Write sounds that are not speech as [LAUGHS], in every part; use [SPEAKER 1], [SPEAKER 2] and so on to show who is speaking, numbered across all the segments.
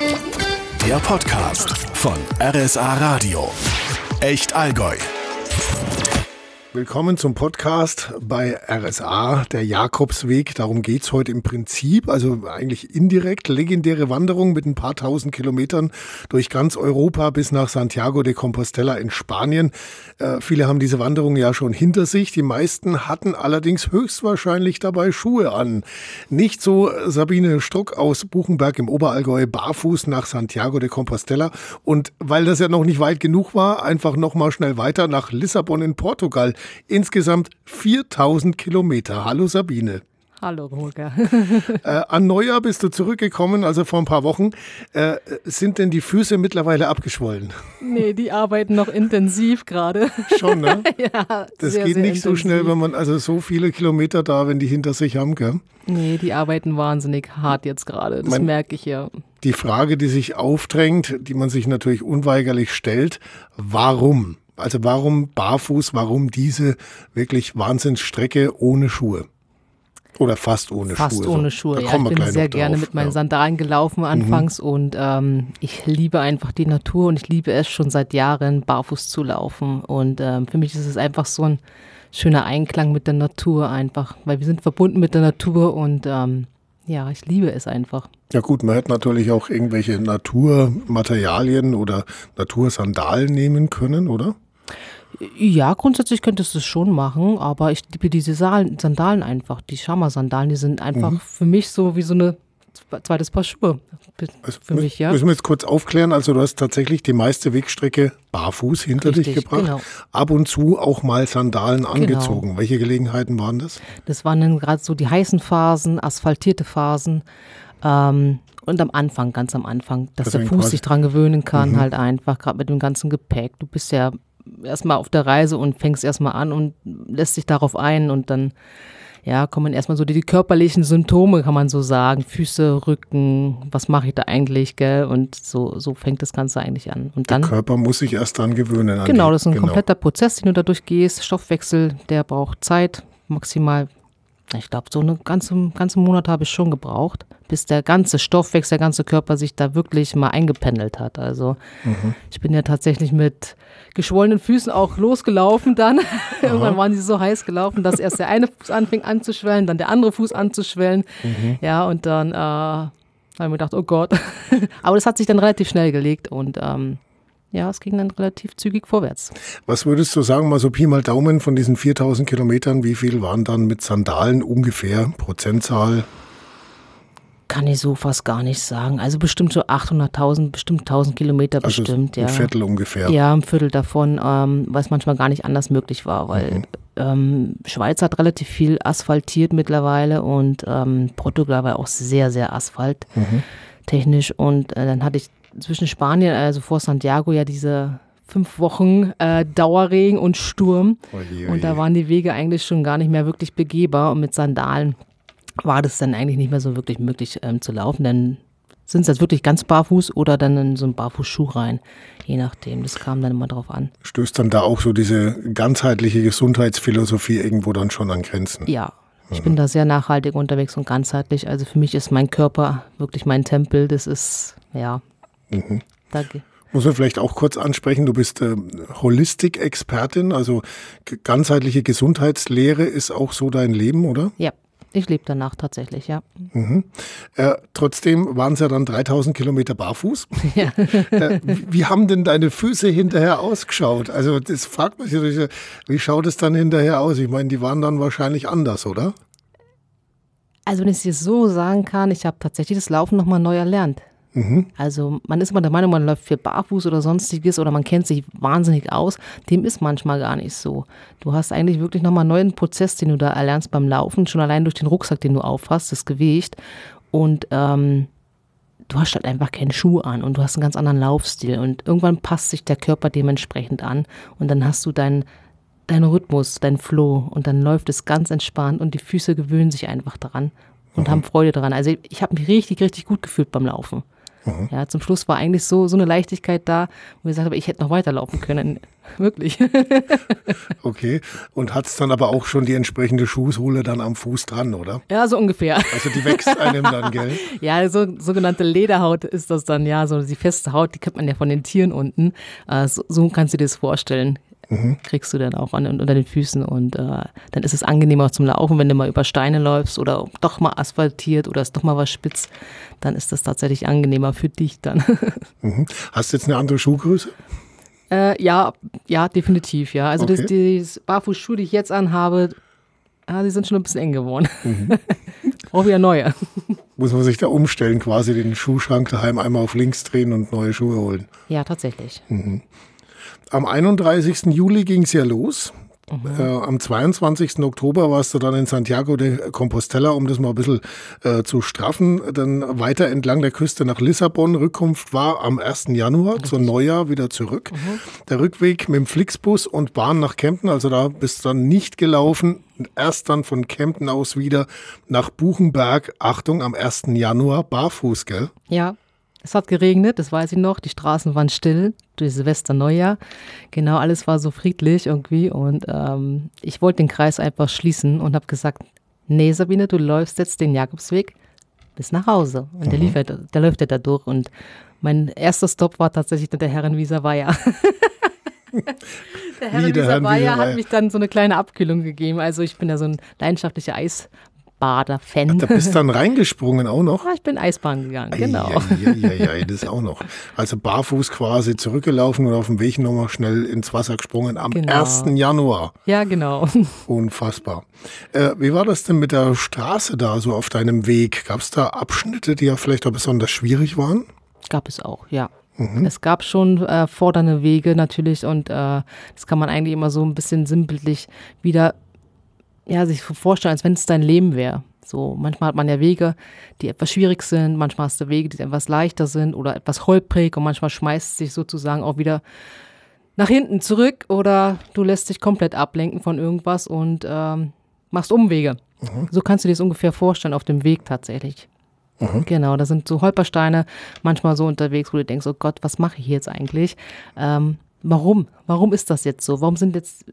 [SPEAKER 1] Der Podcast von RSA Radio. Echt Allgäu.
[SPEAKER 2] Willkommen zum Podcast bei RSA, der Jakobsweg. Darum geht's heute im Prinzip, also eigentlich indirekt. Legendäre Wanderung mit ein paar tausend Kilometern durch ganz Europa bis nach Santiago de Compostela in Spanien. Äh, viele haben diese Wanderung ja schon hinter sich. Die meisten hatten allerdings höchstwahrscheinlich dabei Schuhe an. Nicht so Sabine Struck aus Buchenberg im Oberallgäu barfuß nach Santiago de Compostela. Und weil das ja noch nicht weit genug war, einfach noch mal schnell weiter nach Lissabon in Portugal. Insgesamt 4000 Kilometer. Hallo Sabine.
[SPEAKER 3] Hallo Holger. [LAUGHS]
[SPEAKER 2] äh, an Neujahr bist du zurückgekommen, also vor ein paar Wochen. Äh, sind denn die Füße mittlerweile abgeschwollen? [LAUGHS]
[SPEAKER 3] Nee, die arbeiten noch intensiv gerade.
[SPEAKER 2] Schon, ne? [LAUGHS]
[SPEAKER 3] ja.
[SPEAKER 2] Das
[SPEAKER 3] sehr,
[SPEAKER 2] geht
[SPEAKER 3] sehr
[SPEAKER 2] nicht so
[SPEAKER 3] intensiv.
[SPEAKER 2] schnell, wenn man also so viele Kilometer da, wenn die hinter sich haben, gell?
[SPEAKER 3] Nee, die arbeiten wahnsinnig hart jetzt gerade. Das
[SPEAKER 2] Mein-
[SPEAKER 3] merke ich ja.
[SPEAKER 2] Die Frage, die sich aufdrängt, die man sich natürlich unweigerlich stellt, warum? Also warum barfuß, warum diese wirklich Wahnsinnsstrecke ohne Schuhe? Oder fast ohne
[SPEAKER 3] Fast
[SPEAKER 2] Schuhe.
[SPEAKER 3] ohne
[SPEAKER 2] so.
[SPEAKER 3] Schuhe.
[SPEAKER 2] Da
[SPEAKER 3] Ja,
[SPEAKER 2] kommen
[SPEAKER 3] ich
[SPEAKER 2] wir
[SPEAKER 3] bin sehr gerne
[SPEAKER 2] drauf,
[SPEAKER 3] mit meinen
[SPEAKER 2] ja. Mhm.
[SPEAKER 3] Sandalen gelaufen anfangs und ähm, ich liebe einfach die Natur und ich liebe es schon seit Jahren, barfuß zu laufen. Und ähm, für mich ist es einfach so ein schöner Einklang mit der Natur einfach, weil wir sind verbunden mit der Natur und ähm, ja, ich liebe es einfach.
[SPEAKER 2] Ja gut, man hätte natürlich auch irgendwelche Naturmaterialien oder Natursandalen nehmen können, oder?
[SPEAKER 3] Ja, grundsätzlich könntest du es schon machen, aber ich liebe diese Sandalen einfach. Die Schama-Sandalen, die sind einfach
[SPEAKER 2] Mhm.
[SPEAKER 3] für mich so wie so eine zwe- zweites Paar Schuhe. Für mich, ja.
[SPEAKER 2] Müssen wir jetzt kurz aufklären. Also du hast tatsächlich die meiste Wegstrecke barfuß hinter dich
[SPEAKER 3] Richtig,
[SPEAKER 2] gebracht.
[SPEAKER 3] genau.
[SPEAKER 2] Ab und zu auch mal Sandalen angezogen. Welche Gelegenheiten waren das?
[SPEAKER 3] Das waren dann gerade so die heißen Phasen, asphaltierte Phasen. Ähm, und am Anfang, ganz am Anfang, dass
[SPEAKER 2] Also
[SPEAKER 3] der Fuß sich dran gewöhnen kann, halt einfach, gerade mit dem ganzen Gepäck. Du bist ja erstmal auf der Reise und fängst erstmal an und lässt dich darauf ein und dann ja, kommen erstmal so die, die körperlichen Symptome, kann man so sagen. Füße, Rücken, was mache ich da eigentlich, gell? Und so, so fängt das Ganze eigentlich an. Und dann.
[SPEAKER 2] Der Körper muss sich erst dran gewöhnen. An
[SPEAKER 3] Genau, das ist ein
[SPEAKER 2] genau.
[SPEAKER 3] kompletter Prozess, den du da durchgehst. Stoffwechsel, der braucht Zeit, maximal, ich glaube, so einen ganzen, ganzen Monat habe ich schon gebraucht, bis der ganze Stoffwechsel, der ganze Körper sich da wirklich mal eingependelt hat. Also
[SPEAKER 2] Mhm.
[SPEAKER 3] ich bin ja tatsächlich mit geschwollenen Füßen auch losgelaufen dann. [LAUGHS] Irgendwann waren sie so heiß gelaufen, dass erst der eine Fuß anfing anzuschwellen, dann der andere Fuß anzuschwellen.
[SPEAKER 2] Mhm.
[SPEAKER 3] Ja, und dann äh, habe ich mir gedacht, oh Gott. [LAUGHS] Aber das hat sich dann relativ schnell gelegt und ähm, ja, es ging dann relativ zügig vorwärts.
[SPEAKER 2] Was würdest du sagen, mal so Pi mal Daumen von diesen 4000 Kilometern, wie viel waren dann mit Sandalen ungefähr? Prozentzahl?
[SPEAKER 3] Kann ich so fast gar nicht sagen. Also bestimmt so 800.000, bestimmt 1000 Kilometer
[SPEAKER 2] Also
[SPEAKER 3] bestimmt,
[SPEAKER 2] ein
[SPEAKER 3] ja.
[SPEAKER 2] Viertel ungefähr.
[SPEAKER 3] Ja, ein Viertel davon, ähm, weil es manchmal gar nicht anders möglich war, weil
[SPEAKER 2] Mhm.
[SPEAKER 3] ähm, Schweiz hat relativ viel asphaltiert mittlerweile und ähm, Portugal war auch sehr, sehr asphalttechnisch. Und äh, dann hatte ich zwischen Spanien, also vor Santiago, ja diese fünf Wochen äh, Dauerregen und Sturm.
[SPEAKER 2] Oje,
[SPEAKER 3] Und da
[SPEAKER 2] oje.
[SPEAKER 3] waren die Wege eigentlich schon gar nicht mehr wirklich begehbar und mit Sandalen war das dann eigentlich nicht mehr so wirklich möglich ähm, zu laufen. Dann sind es jetzt wirklich ganz barfuß oder dann in so einen Barfußschuh rein, je nachdem. Das kam dann immer drauf an.
[SPEAKER 2] Stößt dann da auch so diese ganzheitliche Gesundheitsphilosophie irgendwo dann schon an Grenzen?
[SPEAKER 3] Ja, ich bin da sehr nachhaltig unterwegs und ganzheitlich. Also für mich ist mein Körper wirklich mein Tempel. Das ist, ja,
[SPEAKER 2] Mhm.
[SPEAKER 3] danke.
[SPEAKER 2] Muss man vielleicht auch kurz ansprechen, du bist äh, Holistik-Expertin, also ganzheitliche Gesundheitslehre ist auch so dein Leben, oder?
[SPEAKER 3] Ja, ich lebe danach tatsächlich, ja.
[SPEAKER 2] Äh, trotzdem waren es ja dann 3000 Kilometer barfuß. [LAUGHS]
[SPEAKER 3] ja.
[SPEAKER 2] Äh, wie, wie haben denn deine Füße hinterher ausgeschaut? Also das fragt man sich, natürlich, wie schaut es dann hinterher aus? Ich meine, die waren dann wahrscheinlich anders, oder?
[SPEAKER 3] Also wenn ich es dir so sagen kann, ich habe tatsächlich das Laufen nochmal neu erlernt. Also man ist immer der Meinung, man läuft viel barfuß oder sonstiges oder man kennt sich wahnsinnig aus. Dem ist manchmal gar nicht so. Du hast eigentlich wirklich nochmal einen neuen Prozess, den du da erlernst beim Laufen, schon allein durch den Rucksack, den du aufhast, das Gewicht. Und ähm, du hast halt einfach keinen Schuh an und du hast einen ganz anderen Laufstil. Und irgendwann passt sich der Körper dementsprechend an und dann hast du deinen dein Rhythmus, dein Flow und dann läuft es ganz entspannt und die Füße gewöhnen sich einfach daran und haben Freude daran. Also ich habe mich richtig, richtig gut gefühlt beim Laufen. Mhm. Ja, zum Schluss war eigentlich so, so eine Leichtigkeit da, wo ich gesagt habe, ich hätte noch weiterlaufen können. [LAUGHS] Wirklich. [LAUGHS]
[SPEAKER 2] okay. Und hat es dann aber auch schon die entsprechende Schuhsohle dann am Fuß dran, oder?
[SPEAKER 3] Ja, so ungefähr.
[SPEAKER 2] Also die wächst einem dann, [LAUGHS] gell?
[SPEAKER 3] ja, so sogenannte Lederhaut ist das dann, ja, so die feste Haut, die kennt man ja von den Tieren unten. Äh, so, so kannst du dir das vorstellen mhm. kriegst du dann auch an, unter den Füßen und äh, dann ist es angenehmer zum Laufen, wenn du mal über Steine läufst oder doch mal asphaltiert oder ist doch mal was spitz, dann ist das tatsächlich angenehmer für dich dann. [LAUGHS]
[SPEAKER 2] Mhm. Hast du jetzt eine andere Schuhgröße?
[SPEAKER 3] Äh, ja, ja, definitiv, ja. Also okay. das, die Barfußschuhe, die ich jetzt anhabe, ja, die sind schon ein bisschen eng geworden. Mhm. [LAUGHS] Brauche wieder neue. [LAUGHS]
[SPEAKER 2] Muss man sich da umstellen, quasi den Schuhschrank daheim einmal auf links drehen und neue Schuhe holen?
[SPEAKER 3] Ja, tatsächlich.
[SPEAKER 2] Mhm. Am 31. Juli ging es ja los. Mhm. Äh, am 22. Oktober warst du dann in Santiago de Compostela, um das mal ein bisschen äh, zu straffen. Dann weiter entlang der Küste nach Lissabon. Rückkunft war am 1. Januar, Richtig. zum Neujahr wieder zurück. Mhm. Der Rückweg mit dem Flixbus und Bahn nach Kempten, also da bist du dann nicht gelaufen. Erst dann von Kempten aus wieder nach Buchenberg. Achtung, am 1. Januar barfuß, gell?
[SPEAKER 3] Ja, es hat geregnet, das weiß ich noch. Die Straßen waren still durch Silvester Neujahr. Genau, alles war so friedlich irgendwie. Und ähm, ich wollte den Kreis einfach schließen und habe gesagt, nee Sabine, du läufst jetzt den Jakobsweg bis nach Hause. Und mhm. der, lief halt, der läuft ja da durch. Und mein erster Stopp war tatsächlich der Herrenwieser Weiher. [LAUGHS] der Herrenwieser Weiher hat mich dann so eine kleine Abkühlung gegeben. Also ich bin ja so ein leidenschaftlicher Eis. Bader-Fan.
[SPEAKER 2] Da bist du dann reingesprungen auch noch? [LAUGHS]
[SPEAKER 3] Ja, ich bin Eisbahn gegangen, genau.
[SPEAKER 2] Ja, ja, ja, ja, das auch noch. Also barfuß quasi zurückgelaufen und auf dem Weg nochmal schnell ins Wasser gesprungen am genau. 1. Januar.
[SPEAKER 3] Ja, genau. [LAUGHS]
[SPEAKER 2] Unfassbar. Äh, wie war das denn mit der Straße da so auf deinem Weg? Gab es da Abschnitte, die ja vielleicht auch besonders schwierig waren?
[SPEAKER 3] Gab es auch, ja. Mhm. Es gab schon äh, fordernde Wege natürlich und äh, das kann man eigentlich immer so ein bisschen sinnbildlich wieder ja, sich vorstellen, als wenn es dein Leben wäre. So, manchmal hat man ja Wege, die etwas schwierig sind, manchmal hast du Wege, die etwas leichter sind oder etwas holprig und manchmal schmeißt es sich sozusagen auch wieder nach hinten zurück oder du lässt dich komplett ablenken von irgendwas und ähm, machst Umwege. Mhm. So kannst du dir das ungefähr vorstellen auf dem Weg tatsächlich. Mhm. Genau, da sind so Holpersteine manchmal so unterwegs, wo du denkst, oh Gott, was mache ich jetzt eigentlich? Ähm, warum? Warum ist das jetzt so? Warum sind jetzt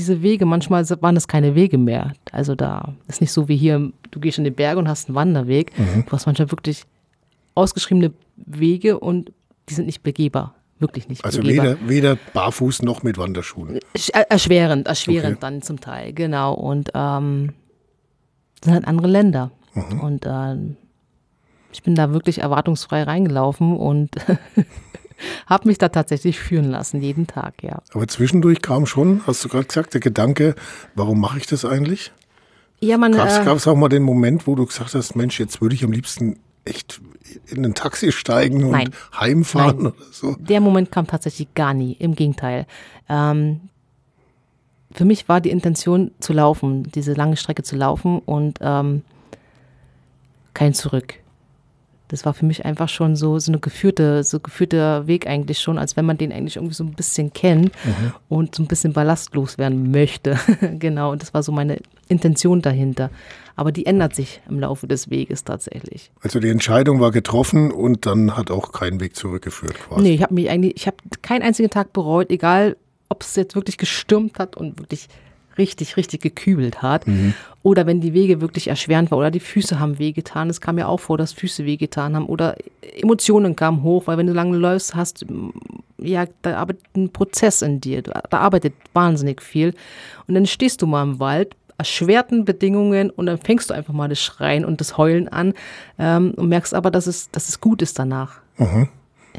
[SPEAKER 3] diese Wege, manchmal waren es keine Wege mehr. Also da ist nicht so wie hier, du gehst in die Berge und hast einen Wanderweg. Mhm. Du hast manchmal wirklich ausgeschriebene Wege und die sind nicht begehbar. Wirklich nicht
[SPEAKER 2] also begehbar. Also weder, weder barfuß noch mit Wanderschuhen.
[SPEAKER 3] Erschwerend, erschwerend okay. dann zum Teil, genau. Und ähm, das sind halt andere Länder. Mhm. Und äh, ich bin da wirklich erwartungsfrei reingelaufen und [LAUGHS] habe mich da tatsächlich führen lassen, jeden Tag, ja.
[SPEAKER 2] Aber zwischendurch kam schon, hast du gerade gesagt, der Gedanke, warum mache ich das eigentlich?
[SPEAKER 3] Ja, man.
[SPEAKER 2] Gab es äh, auch mal den Moment, wo du gesagt hast, Mensch, jetzt würde ich am liebsten echt in ein Taxi steigen und Nein. heimfahren Nein. oder so?
[SPEAKER 3] Der Moment kam tatsächlich gar nie, im Gegenteil. Ähm, für mich war die Intention zu laufen, diese lange Strecke zu laufen und ähm, kein Zurück das war für mich einfach schon so, so eine geführte, so geführter Weg eigentlich schon, als wenn man den eigentlich irgendwie so ein bisschen kennt mhm. und so ein bisschen ballastlos werden möchte. [LAUGHS] genau, und das war so meine Intention dahinter. Aber die ändert sich im Laufe des Weges tatsächlich.
[SPEAKER 2] Also die Entscheidung war getroffen und dann hat auch kein Weg zurückgeführt quasi.
[SPEAKER 3] Nee, ich habe mich eigentlich, ich habe keinen einzigen Tag bereut, egal ob es jetzt wirklich gestürmt hat und wirklich richtig, richtig gekübelt hat. Mhm. Oder wenn die Wege wirklich erschwerend waren oder die Füße haben wehgetan. Es kam ja auch vor, dass Füße wehgetan haben oder Emotionen kamen hoch, weil wenn du lange läufst, hast, ja, da arbeitet ein Prozess in dir. Da arbeitet wahnsinnig viel. Und dann stehst du mal im Wald, erschwerten Bedingungen und dann fängst du einfach mal das Schreien und das Heulen an ähm, und merkst aber, dass es, dass es gut ist danach. Mhm.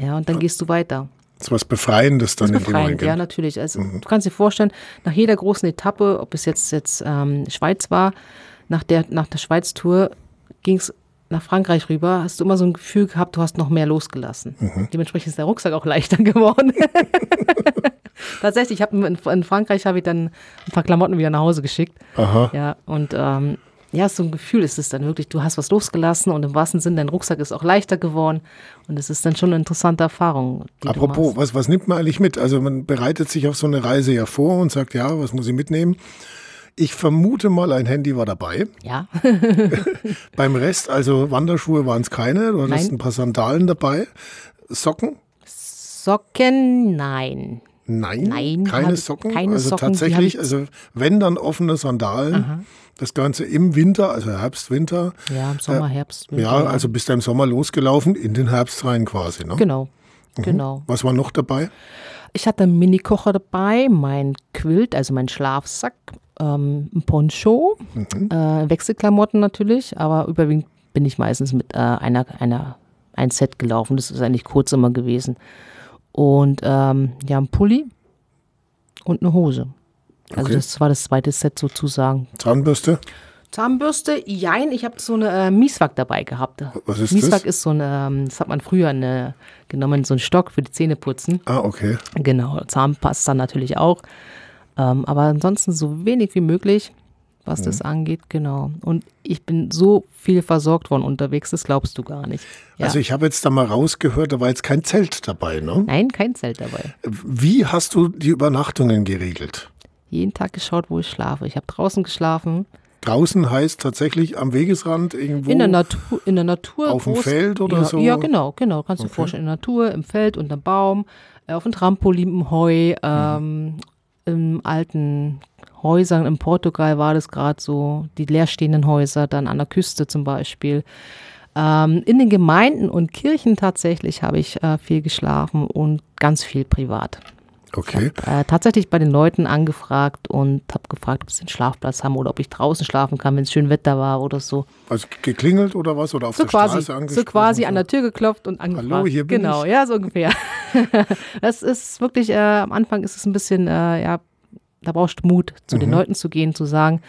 [SPEAKER 3] Ja, und dann gehst du weiter.
[SPEAKER 2] Ist was Befreiendes dann
[SPEAKER 3] das ist befreiend, in dem Ja, natürlich. Also mhm. du kannst dir vorstellen, nach jeder großen Etappe, ob es jetzt, jetzt ähm, Schweiz war, nach der, nach der Schweiz-Tour ging es nach Frankreich rüber, hast du immer so ein Gefühl gehabt, du hast noch mehr losgelassen. Mhm. Dementsprechend ist der Rucksack auch leichter [LAUGHS] geworden. [LAUGHS] Tatsächlich, ich habe in, in, Frankreich habe ich dann ein paar Klamotten wieder nach Hause geschickt. Aha. Ja, und ähm, ja, so ein Gefühl ist es dann wirklich, du hast was losgelassen und im wahrsten Sinne, dein Rucksack ist auch leichter geworden und es ist dann schon eine interessante Erfahrung.
[SPEAKER 2] Apropos, was, was nimmt man eigentlich mit? Also man bereitet sich auf so eine Reise ja vor und sagt, ja, was muss ich mitnehmen? Ich vermute mal, ein Handy war dabei.
[SPEAKER 3] Ja. [LAUGHS]
[SPEAKER 2] Beim Rest, also Wanderschuhe waren es keine. Du hattest
[SPEAKER 3] Nein.
[SPEAKER 2] ein paar Sandalen dabei. Socken?
[SPEAKER 3] Socken, nein.
[SPEAKER 2] Nein,
[SPEAKER 3] Nein,
[SPEAKER 2] keine Socken.
[SPEAKER 3] keine
[SPEAKER 2] also
[SPEAKER 3] Socken,
[SPEAKER 2] tatsächlich, also wenn dann offene Sandalen. Das Ganze im Winter, also Herbst, Winter.
[SPEAKER 3] Ja, im Sommer, Herbst. Winter,
[SPEAKER 2] Ja, also bist du im Sommer losgelaufen, in den Herbst rein quasi. Ne?
[SPEAKER 3] Genau, genau.
[SPEAKER 2] Was war noch dabei?
[SPEAKER 3] Ich hatte einen Mini-Kocher dabei, mein Quilt, also mein Schlafsack, ähm, ein Poncho, äh, Wechselklamotten natürlich, aber überwiegend bin ich meistens mit äh, einer, einer, ein Set gelaufen. Das ist eigentlich kurz immer gewesen. Und ähm, ja, ein Pulli und eine Hose. Also
[SPEAKER 2] Okay.
[SPEAKER 3] das war das zweite Set sozusagen.
[SPEAKER 2] Zahnbürste?
[SPEAKER 3] Zahnbürste, jein, ich habe so eine äh, Mieswak dabei gehabt.
[SPEAKER 2] Was ist
[SPEAKER 3] Mieswak
[SPEAKER 2] das?
[SPEAKER 3] ist so eine, ähm, das hat man früher eine, genommen, so ein Stock für die Zähneputzen.
[SPEAKER 2] Ah, okay.
[SPEAKER 3] Genau, Zahnpasta natürlich auch. Ähm, aber ansonsten so wenig wie möglich, was das angeht, genau. Und ich bin so viel versorgt worden unterwegs, das glaubst du gar nicht. Ja.
[SPEAKER 2] Also ich habe jetzt da mal rausgehört, da war jetzt kein Zelt dabei. Ne?
[SPEAKER 3] Nein, kein Zelt dabei.
[SPEAKER 2] Wie hast du die Übernachtungen geregelt?
[SPEAKER 3] Jeden Tag geschaut, wo ich schlafe. Ich habe draußen geschlafen,
[SPEAKER 2] Draußen heißt tatsächlich am Wegesrand irgendwo.
[SPEAKER 3] in der Natur, in der Natur.
[SPEAKER 2] Auf dem Feld oder
[SPEAKER 3] ja,
[SPEAKER 2] so?
[SPEAKER 3] Ja, genau, genau. Kannst du dir vorstellen, in der Natur, im Feld, unterm Baum, äh, auf dem Trampolin, im Heu, ähm, in alten Häusern. In Portugal war das gerade so, die leerstehenden Häuser, dann an der Küste zum Beispiel. Ähm, in den Gemeinden und Kirchen tatsächlich habe ich äh, viel geschlafen und ganz viel privat.
[SPEAKER 2] Okay.
[SPEAKER 3] Äh, tatsächlich bei den Leuten angefragt und habe gefragt, ob sie einen Schlafplatz haben oder ob ich draußen schlafen kann, wenn es schön Wetter war oder so.
[SPEAKER 2] Also geklingelt oder was? Oder auf
[SPEAKER 3] So
[SPEAKER 2] der
[SPEAKER 3] quasi,
[SPEAKER 2] Straße
[SPEAKER 3] so
[SPEAKER 2] angesprochen?
[SPEAKER 3] quasi an der Tür geklopft und angefragt.
[SPEAKER 2] Hallo, hier bin
[SPEAKER 3] genau,
[SPEAKER 2] ich.
[SPEAKER 3] ja, so ungefähr. [LAUGHS] das ist wirklich, äh, am Anfang ist es ein bisschen, äh, ja, da brauchst du Mut, zu
[SPEAKER 2] Mhm.
[SPEAKER 3] den Leuten zu gehen, zu sagen,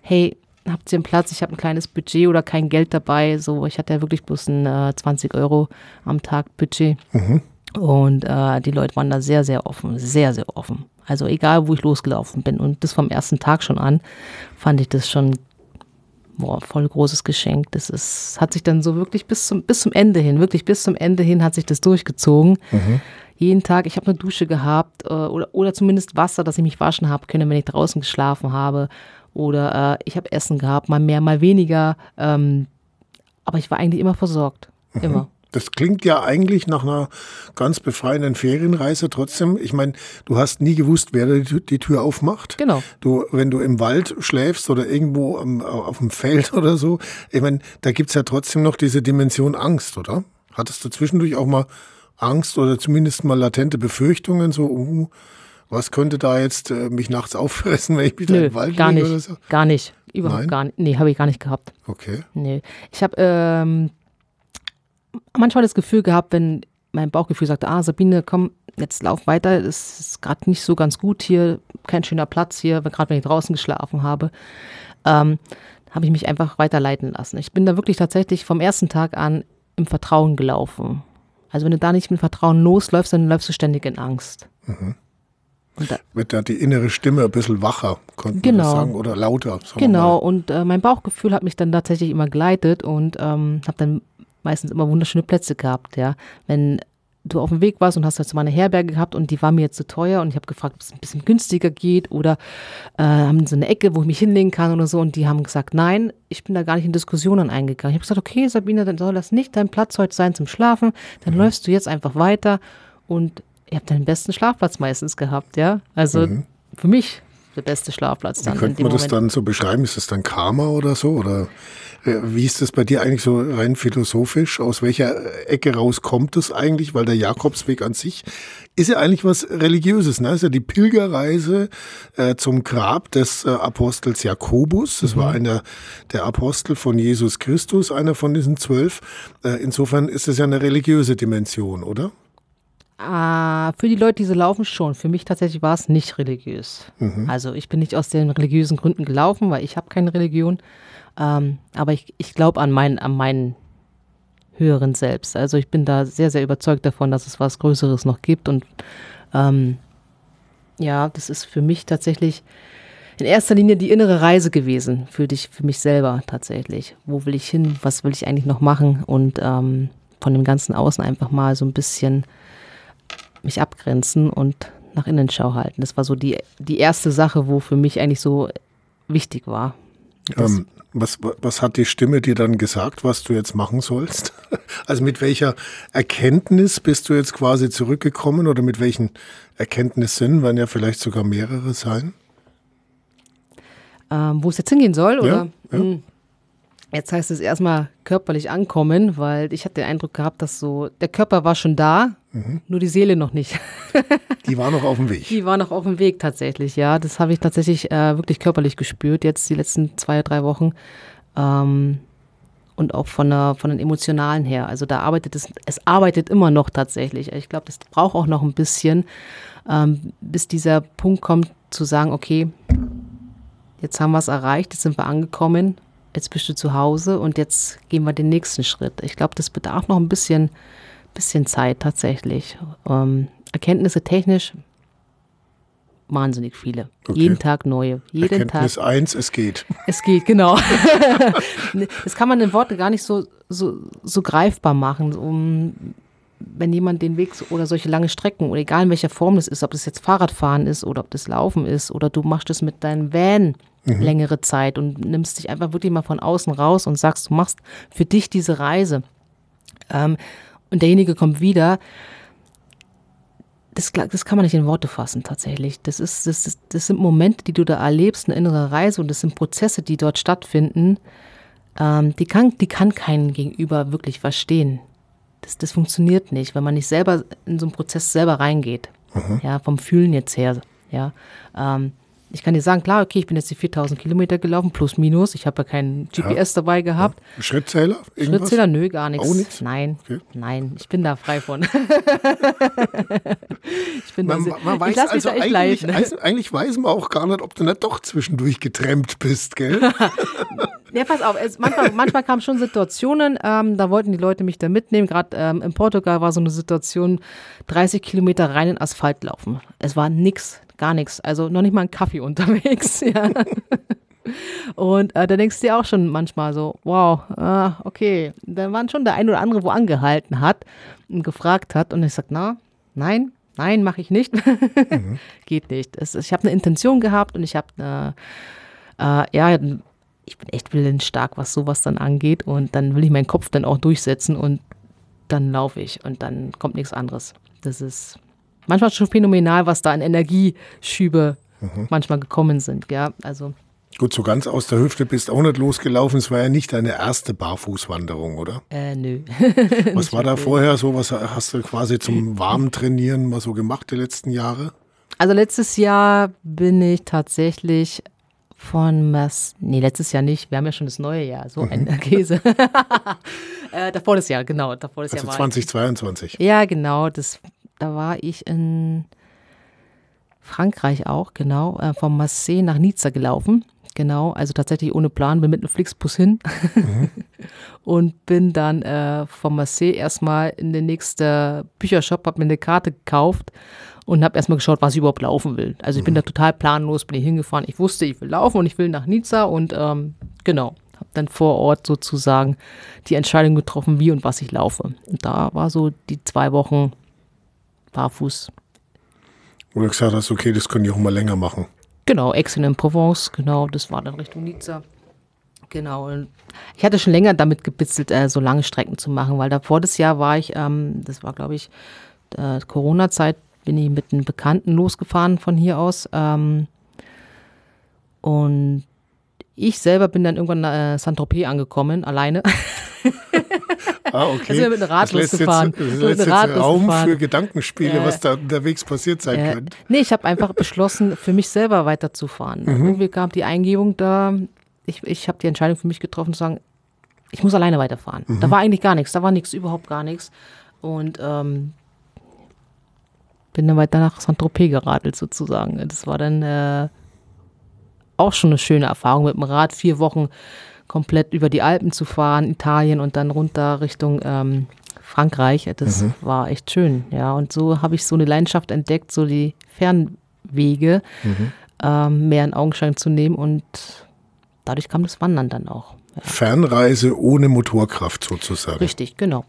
[SPEAKER 3] hey, habt ihr einen Platz, ich habe ein kleines Budget oder kein Geld dabei. So, ich hatte ja wirklich bloß ein äh, 20 Euro am Tag Budget.
[SPEAKER 2] Mhm.
[SPEAKER 3] Und äh, die Leute waren da sehr, sehr offen, sehr, sehr offen. Also egal, wo ich losgelaufen bin. Und das vom ersten Tag schon an, fand ich das schon boah, voll großes Geschenk. Das ist, hat sich dann so wirklich bis zum, bis zum Ende hin, wirklich bis zum Ende hin hat sich das durchgezogen. Jeden Tag, ich habe eine Dusche gehabt äh, oder, oder zumindest Wasser, dass ich mich waschen habe können, wenn ich draußen geschlafen habe. Oder äh, ich habe Essen gehabt, mal mehr, mal weniger. Ähm, aber ich war eigentlich immer versorgt. Immer.
[SPEAKER 2] Das klingt ja eigentlich nach einer ganz befreienden Ferienreise. Trotzdem, ich meine, du hast nie gewusst, wer die, Tür- die Tür aufmacht.
[SPEAKER 3] Genau.
[SPEAKER 2] Du, wenn du im Wald schläfst oder irgendwo am, auf dem Feld [LAUGHS] oder so, ich meine, da gibt's ja trotzdem noch diese Dimension Angst, oder? Hattest du zwischendurch auch mal Angst oder zumindest mal latente Befürchtungen, so, uh, was könnte da jetzt äh, mich nachts [LAUGHS] auffressen, wenn ich wieder
[SPEAKER 3] Nö,
[SPEAKER 2] im Wald
[SPEAKER 3] gar
[SPEAKER 2] liege
[SPEAKER 3] nicht.
[SPEAKER 2] oder so?
[SPEAKER 3] Gar nicht. Überhaupt
[SPEAKER 2] Nein?
[SPEAKER 3] gar nicht. Nee, habe ich gar nicht gehabt.
[SPEAKER 2] Okay.
[SPEAKER 3] Nee. Ich habe ähm, manchmal das Gefühl gehabt, wenn mein Bauchgefühl sagte, ah, Sabine, komm, jetzt lauf weiter, es ist gerade nicht so ganz gut hier, kein schöner Platz hier, gerade wenn ich draußen geschlafen habe, ähm, habe ich mich einfach weiterleiten lassen. Ich bin da wirklich tatsächlich vom ersten Tag an im Vertrauen gelaufen. Also wenn du da nicht mit Vertrauen losläufst, dann läufst du ständig in Angst. Und da,
[SPEAKER 2] Wird da die innere Stimme ein bisschen wacher, könnte man
[SPEAKER 3] Genau.
[SPEAKER 2] das sagen, oder lauter.
[SPEAKER 3] Genau, und äh, mein Bauchgefühl hat mich dann tatsächlich immer geleitet und ähm, habe dann meistens immer wunderschöne Plätze gehabt, ja. Wenn du auf dem Weg warst und hast jetzt mal eine Herberge gehabt und die war mir jetzt zu teuer und ich habe gefragt, ob es ein bisschen günstiger geht oder äh, haben so eine Ecke, wo ich mich hinlegen kann oder so und die haben gesagt, nein, ich bin da gar nicht in Diskussionen eingegangen. Ich habe gesagt, okay, Sabine, dann soll das nicht dein Platz heute sein zum Schlafen, dann läufst du jetzt einfach weiter und ihr habt den besten Schlafplatz meistens gehabt, ja. Also für mich der beste Schlafplatz
[SPEAKER 2] Wie
[SPEAKER 3] dann in
[SPEAKER 2] könnte man das
[SPEAKER 3] Moment.
[SPEAKER 2] dann so beschreiben? Ist das dann Karma oder so? Oder äh, wie ist das bei dir eigentlich so rein philosophisch? Aus welcher Ecke raus kommt es eigentlich? Weil der Jakobsweg an sich ist ja eigentlich was Religiöses. Ne? Ist ja die Pilgerreise äh, zum Grab des äh, Apostels Jakobus. Das
[SPEAKER 3] Mhm.
[SPEAKER 2] war einer der Apostel von Jesus Christus, einer von diesen zwölf. Äh, insofern ist es ja eine religiöse Dimension, oder?
[SPEAKER 3] Ah, für die Leute, die so laufen, schon. Für mich tatsächlich war es nicht religiös. Also ich bin nicht aus den religiösen Gründen gelaufen, weil ich habe keine Religion. Ähm, aber ich, ich glaube an, mein, an meinen höheren Selbst. Also ich bin da sehr, sehr überzeugt davon, dass es was Größeres noch gibt. Und ähm, ja, das ist für mich tatsächlich in erster Linie die innere Reise gewesen, für dich, für mich selber tatsächlich. Wo will ich hin? Was will ich eigentlich noch machen? Und ähm, von dem ganzen Außen einfach mal so ein bisschen mich abgrenzen und nach innen Schau halten. Das war so die, die erste Sache, wo für mich eigentlich so wichtig war.
[SPEAKER 2] Ähm, was, was hat die Stimme dir dann gesagt, was du jetzt machen sollst? [LAUGHS] Also mit welcher Erkenntnis bist du jetzt quasi zurückgekommen oder mit welchen Erkenntnissen, werden ja vielleicht sogar mehrere sein?
[SPEAKER 3] Ähm, wo es jetzt hingehen soll, oder? Ja, ja. Hm. Jetzt heißt es erstmal körperlich ankommen, weil ich hatte den Eindruck gehabt, dass so, der Körper war schon da, mhm. nur die Seele noch nicht. [LAUGHS]
[SPEAKER 2] die war noch auf dem Weg.
[SPEAKER 3] Die war noch auf dem Weg tatsächlich, ja. Das habe ich tatsächlich äh, wirklich körperlich gespürt, jetzt die letzten zwei, drei Wochen. Ähm, und auch von, der, von den Emotionalen her. Also da arbeitet es, es arbeitet immer noch tatsächlich. Ich glaube, das braucht auch noch ein bisschen, ähm, bis dieser Punkt kommt, zu sagen, okay, jetzt haben wir es erreicht, jetzt sind wir angekommen jetzt bist du zu Hause und jetzt gehen wir den nächsten Schritt. Ich glaube, das bedarf noch ein bisschen, bisschen Zeit tatsächlich. Ähm, Erkenntnisse technisch wahnsinnig viele. Okay. Jeden Tag neue. Jeden
[SPEAKER 2] Erkenntnis Tag. eins, es geht.
[SPEAKER 3] Es geht, genau. [LAUGHS] das kann man in Worte gar nicht so, so, so greifbar machen. Um, wenn jemand den Weg oder solche lange Strecken oder egal in welcher Form das ist, ob das jetzt Fahrradfahren ist oder ob das Laufen ist oder du machst es mit deinem Van mhm. längere Zeit und nimmst dich einfach wirklich mal von außen raus und sagst, du machst für dich diese Reise. Ähm, und derjenige kommt wieder. Das, das kann man nicht in Worte fassen tatsächlich. Das, ist, das, ist, das sind Momente, die du da erlebst, eine innere Reise und das sind Prozesse, die dort stattfinden. Ähm, die, kann, die kann kein Gegenüber wirklich verstehen. Das, das funktioniert nicht, wenn man nicht selber in so einen Prozess selber reingeht. Mhm. Ja, vom Fühlen jetzt her. Ja, ähm, ich kann dir sagen, klar, okay, ich bin jetzt die 4000 Kilometer gelaufen, plus minus. Ich habe ja keinen GPS ja. dabei gehabt.
[SPEAKER 2] Ja. Schrittzähler?
[SPEAKER 3] Irgendwas? Schrittzähler, nö, gar nichts. Auch nichts? Nein, okay. nein, ich bin da frei von. [LAUGHS] ich
[SPEAKER 2] bin man, da, man weiß also eigentlich, eigentlich weiß man auch gar nicht, ob du nicht doch zwischendurch getrennt bist, gell? [LAUGHS]
[SPEAKER 3] ja, pass auf, es, manchmal, manchmal kamen schon Situationen, ähm, da wollten die Leute mich da mitnehmen. Gerade ähm, in Portugal war so eine Situation, 30 Kilometer rein in Asphalt laufen. Es war nichts, gar nichts. Also noch nicht mal ein Kaffee [LAUGHS] unterwegs. Ja. Und äh, da denkst du dir auch schon manchmal so, wow, äh, okay. Da waren schon der ein oder andere, wo angehalten hat und gefragt hat. Und ich sag, na, nein, nein, mache ich nicht. mhm. [LAUGHS] Geht nicht. Es, ich habe eine Intention gehabt und ich habe eine, äh, ja, ich bin echt willensstark, was sowas dann angeht. Und dann will ich meinen Kopf dann auch durchsetzen und dann laufe ich und dann kommt nichts anderes. Das ist manchmal schon phänomenal, was da an Energieschübe mhm. manchmal gekommen sind. Ja, also.
[SPEAKER 2] Gut, so ganz aus der Hüfte bist auch nicht losgelaufen. Es war ja nicht deine erste Barfußwanderung, oder?
[SPEAKER 3] Äh, nö. [LAUGHS]
[SPEAKER 2] was war da vorher so? Was hast du quasi zum warmen Trainieren mal so gemacht die letzten Jahre?
[SPEAKER 3] Also letztes Jahr bin ich tatsächlich von Mass, nee, letztes Jahr nicht, wir haben ja schon das neue Jahr, so ein mhm. [LAUGHS] Käse. [LAUGHS] äh, davor das Jahr, genau, davor das
[SPEAKER 2] also
[SPEAKER 3] Jahr
[SPEAKER 2] 2022.
[SPEAKER 3] Ja, genau, das da war ich in Frankreich auch, genau, äh, vom Marseille nach Nizza gelaufen. Genau, also tatsächlich ohne Plan, bin mit einem Flixbus hin mhm. [LAUGHS] und bin dann äh, vom Marseille erstmal in den nächsten Büchershop, habe mir eine Karte gekauft und habe erstmal geschaut, was ich überhaupt laufen will. Also ich bin mhm. da total planlos, bin ich hingefahren. Ich wusste, ich will laufen und ich will nach Nizza und ähm, genau, habe dann vor Ort sozusagen die Entscheidung getroffen, wie und was ich laufe. Und da war so die zwei Wochen barfuß.
[SPEAKER 2] Wo du gesagt hast, okay, das können die auch mal länger machen.
[SPEAKER 3] Genau, Aix in Provence, genau, das war dann Richtung Nizza. Genau, und ich hatte schon länger damit gebitzelt, äh, so lange Strecken zu machen, weil davor das Jahr war ich, ähm, das war glaube ich äh, Corona-Zeit, bin ich mit einem Bekannten losgefahren von hier aus. Ähm, und ich selber bin dann irgendwann äh, Saint-Tropez angekommen, alleine. [LAUGHS]
[SPEAKER 2] Ah, okay.
[SPEAKER 3] Also mit Rad
[SPEAKER 2] das. Jetzt, das lässt jetzt Raum für Gedankenspiele, äh, was da unterwegs passiert sein äh, könnte.
[SPEAKER 3] Nee, ich habe einfach beschlossen, für mich selber weiterzufahren. Mhm. Irgendwie kam die Eingebung da, ich, ich habe die Entscheidung für mich getroffen zu sagen, ich muss alleine weiterfahren. Mhm. Da war eigentlich gar nichts, da war nichts, überhaupt gar nichts. Und ähm, bin dann weiter nach Saint-Tropez geradelt sozusagen. Das war dann äh, auch schon eine schöne Erfahrung mit dem Rad. Vier Wochen komplett über die Alpen zu fahren, Italien und dann runter Richtung ähm, Frankreich. Das mhm. war echt schön, ja. Und so habe ich so eine Leidenschaft entdeckt, so die Fernwege mhm. ähm, mehr in Augenschein zu nehmen und dadurch kam das Wandern dann auch.
[SPEAKER 2] Ja. Fernreise ohne Motorkraft sozusagen.
[SPEAKER 3] Richtig, genau.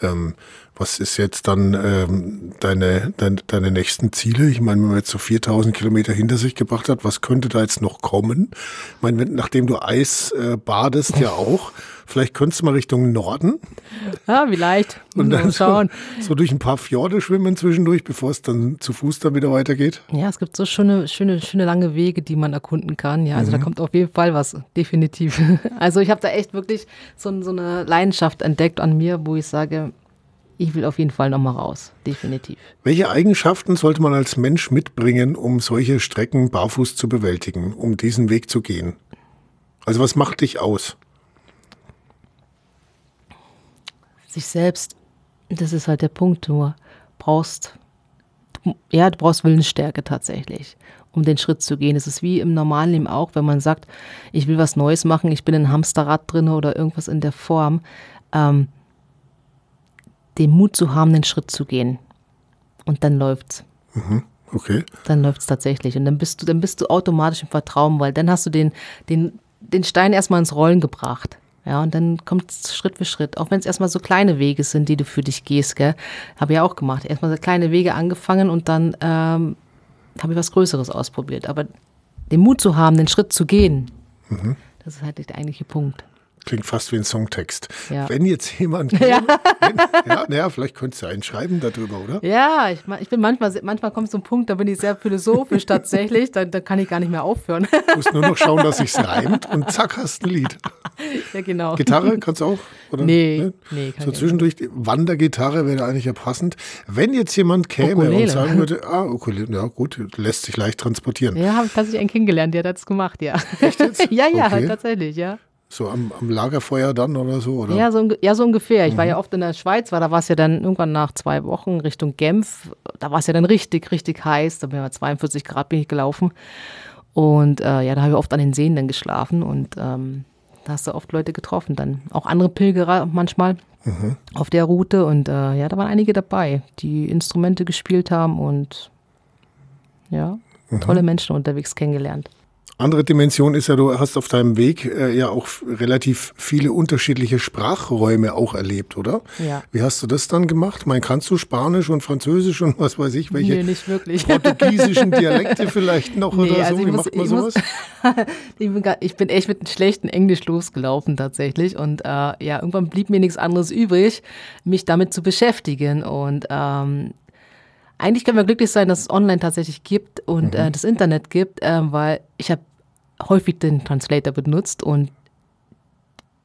[SPEAKER 2] Ähm, was ist jetzt dann ähm, deine, deine, deine nächsten Ziele? Ich meine, wenn man jetzt so 4000 Kilometer hinter sich gebracht hat, was könnte da jetzt noch kommen? Ich meine, wenn, nachdem du Eis äh, badest ja auch, vielleicht könntest du mal Richtung Norden.
[SPEAKER 3] Ja, vielleicht.
[SPEAKER 2] Und dann
[SPEAKER 3] schauen.
[SPEAKER 2] So, so durch ein paar Fjorde schwimmen zwischendurch, bevor es dann zu Fuß dann wieder weitergeht.
[SPEAKER 3] Ja, es gibt so schöne, schöne, schöne lange Wege, die man erkunden kann. Ja, also da kommt auf jeden Fall was, definitiv. [LAUGHS] Also ich habe da echt wirklich so, so eine Leidenschaft entdeckt an mir, wo ich sage, ich will auf jeden Fall nochmal raus, definitiv.
[SPEAKER 2] Welche Eigenschaften sollte man als Mensch mitbringen, um solche Strecken barfuß zu bewältigen, um diesen Weg zu gehen? Also was macht dich aus?
[SPEAKER 3] Sich selbst, das ist halt der Punkt, du brauchst, ja, du brauchst Willensstärke tatsächlich, um den Schritt zu gehen. Es ist wie im normalen Leben auch, wenn man sagt, ich will was Neues machen, ich bin in ein Hamsterrad drin oder irgendwas in der Form. Ähm, den Mut zu haben, den Schritt zu gehen. Und dann läuft's.
[SPEAKER 2] Okay.
[SPEAKER 3] Dann läuft's tatsächlich. Und dann bist du, dann bist du automatisch im Vertrauen, weil dann hast du den, den, den Stein erstmal ins Rollen gebracht. Ja, und dann kommt es Schritt für Schritt. Auch wenn es erstmal so kleine Wege sind, die du für dich gehst, gell. Habe ich ja auch gemacht. Erstmal so kleine Wege angefangen und dann ähm, habe ich was Größeres ausprobiert. Aber den Mut zu haben, den Schritt zu gehen, das ist halt der eigentliche Punkt.
[SPEAKER 2] Klingt fast wie ein Songtext.
[SPEAKER 3] Ja.
[SPEAKER 2] Wenn jetzt jemand. [LAUGHS] Ja, wenn, ja, naja, vielleicht könntest du einen schreiben darüber, oder?
[SPEAKER 3] Ja, ich, ich bin manchmal, manchmal kommt so ein Punkt, da bin ich sehr philosophisch [LAUGHS] tatsächlich, da, da kann ich gar nicht mehr aufhören.
[SPEAKER 2] Du musst nur noch [LAUGHS] schauen, dass sich's reimt und zack, hast ein Lied.
[SPEAKER 3] ja, genau.
[SPEAKER 2] Gitarre kannst du auch? Oder?
[SPEAKER 3] Nee, nee, kann
[SPEAKER 2] So zwischendurch, die Wandergitarre wäre eigentlich ja passend. Wenn jetzt jemand käme
[SPEAKER 3] Ukulele.
[SPEAKER 2] und sagen würde, ah, Ukulele, ja gut, lässt sich leicht transportieren.
[SPEAKER 3] Ja, habe ich tatsächlich einen kennengelernt, der hat das gemacht, ja. Echt
[SPEAKER 2] jetzt?
[SPEAKER 3] ja, ja,
[SPEAKER 2] Okay.
[SPEAKER 3] tatsächlich, ja.
[SPEAKER 2] So am, am Lagerfeuer dann oder so, oder?
[SPEAKER 3] Ja so, ja, so ungefähr. Ich war
[SPEAKER 2] Mhm.
[SPEAKER 3] ja oft in der Schweiz, weil da war es ja dann irgendwann nach zwei Wochen Richtung Genf. Da war es ja dann richtig, richtig heiß. Da bin ich bei 42 Grad bin ich gelaufen. Und äh, ja, da habe ich oft an den Seen dann geschlafen und ähm, da hast du oft Leute getroffen dann. Auch andere Pilgerer manchmal
[SPEAKER 2] Mhm.
[SPEAKER 3] auf der Route. Und äh, ja, da waren einige dabei, die Instrumente gespielt haben und ja,
[SPEAKER 2] Mhm.
[SPEAKER 3] tolle Menschen unterwegs kennengelernt.
[SPEAKER 2] Andere Dimension ist ja, du hast auf deinem Weg äh, ja auch relativ viele unterschiedliche Sprachräume auch erlebt, oder?
[SPEAKER 3] Ja.
[SPEAKER 2] Wie hast du das dann gemacht? Mein, kannst du Spanisch und Französisch und was weiß ich, welche
[SPEAKER 3] Nee, nicht wirklich.
[SPEAKER 2] portugiesischen Dialekte [LAUGHS] vielleicht noch
[SPEAKER 3] Nee,
[SPEAKER 2] oder
[SPEAKER 3] also
[SPEAKER 2] so? Wie
[SPEAKER 3] muss-
[SPEAKER 2] macht man
[SPEAKER 3] ich muss-
[SPEAKER 2] sowas? [LAUGHS]
[SPEAKER 3] ich, bin, gar- ich bin echt mit einem schlechten Englisch losgelaufen tatsächlich und äh, ja, irgendwann blieb mir nichts anderes übrig, mich damit zu beschäftigen und ähm, eigentlich können wir glücklich sein, dass es online tatsächlich gibt und äh, das Internet gibt, äh, weil ich habe häufig den Translator benutzt und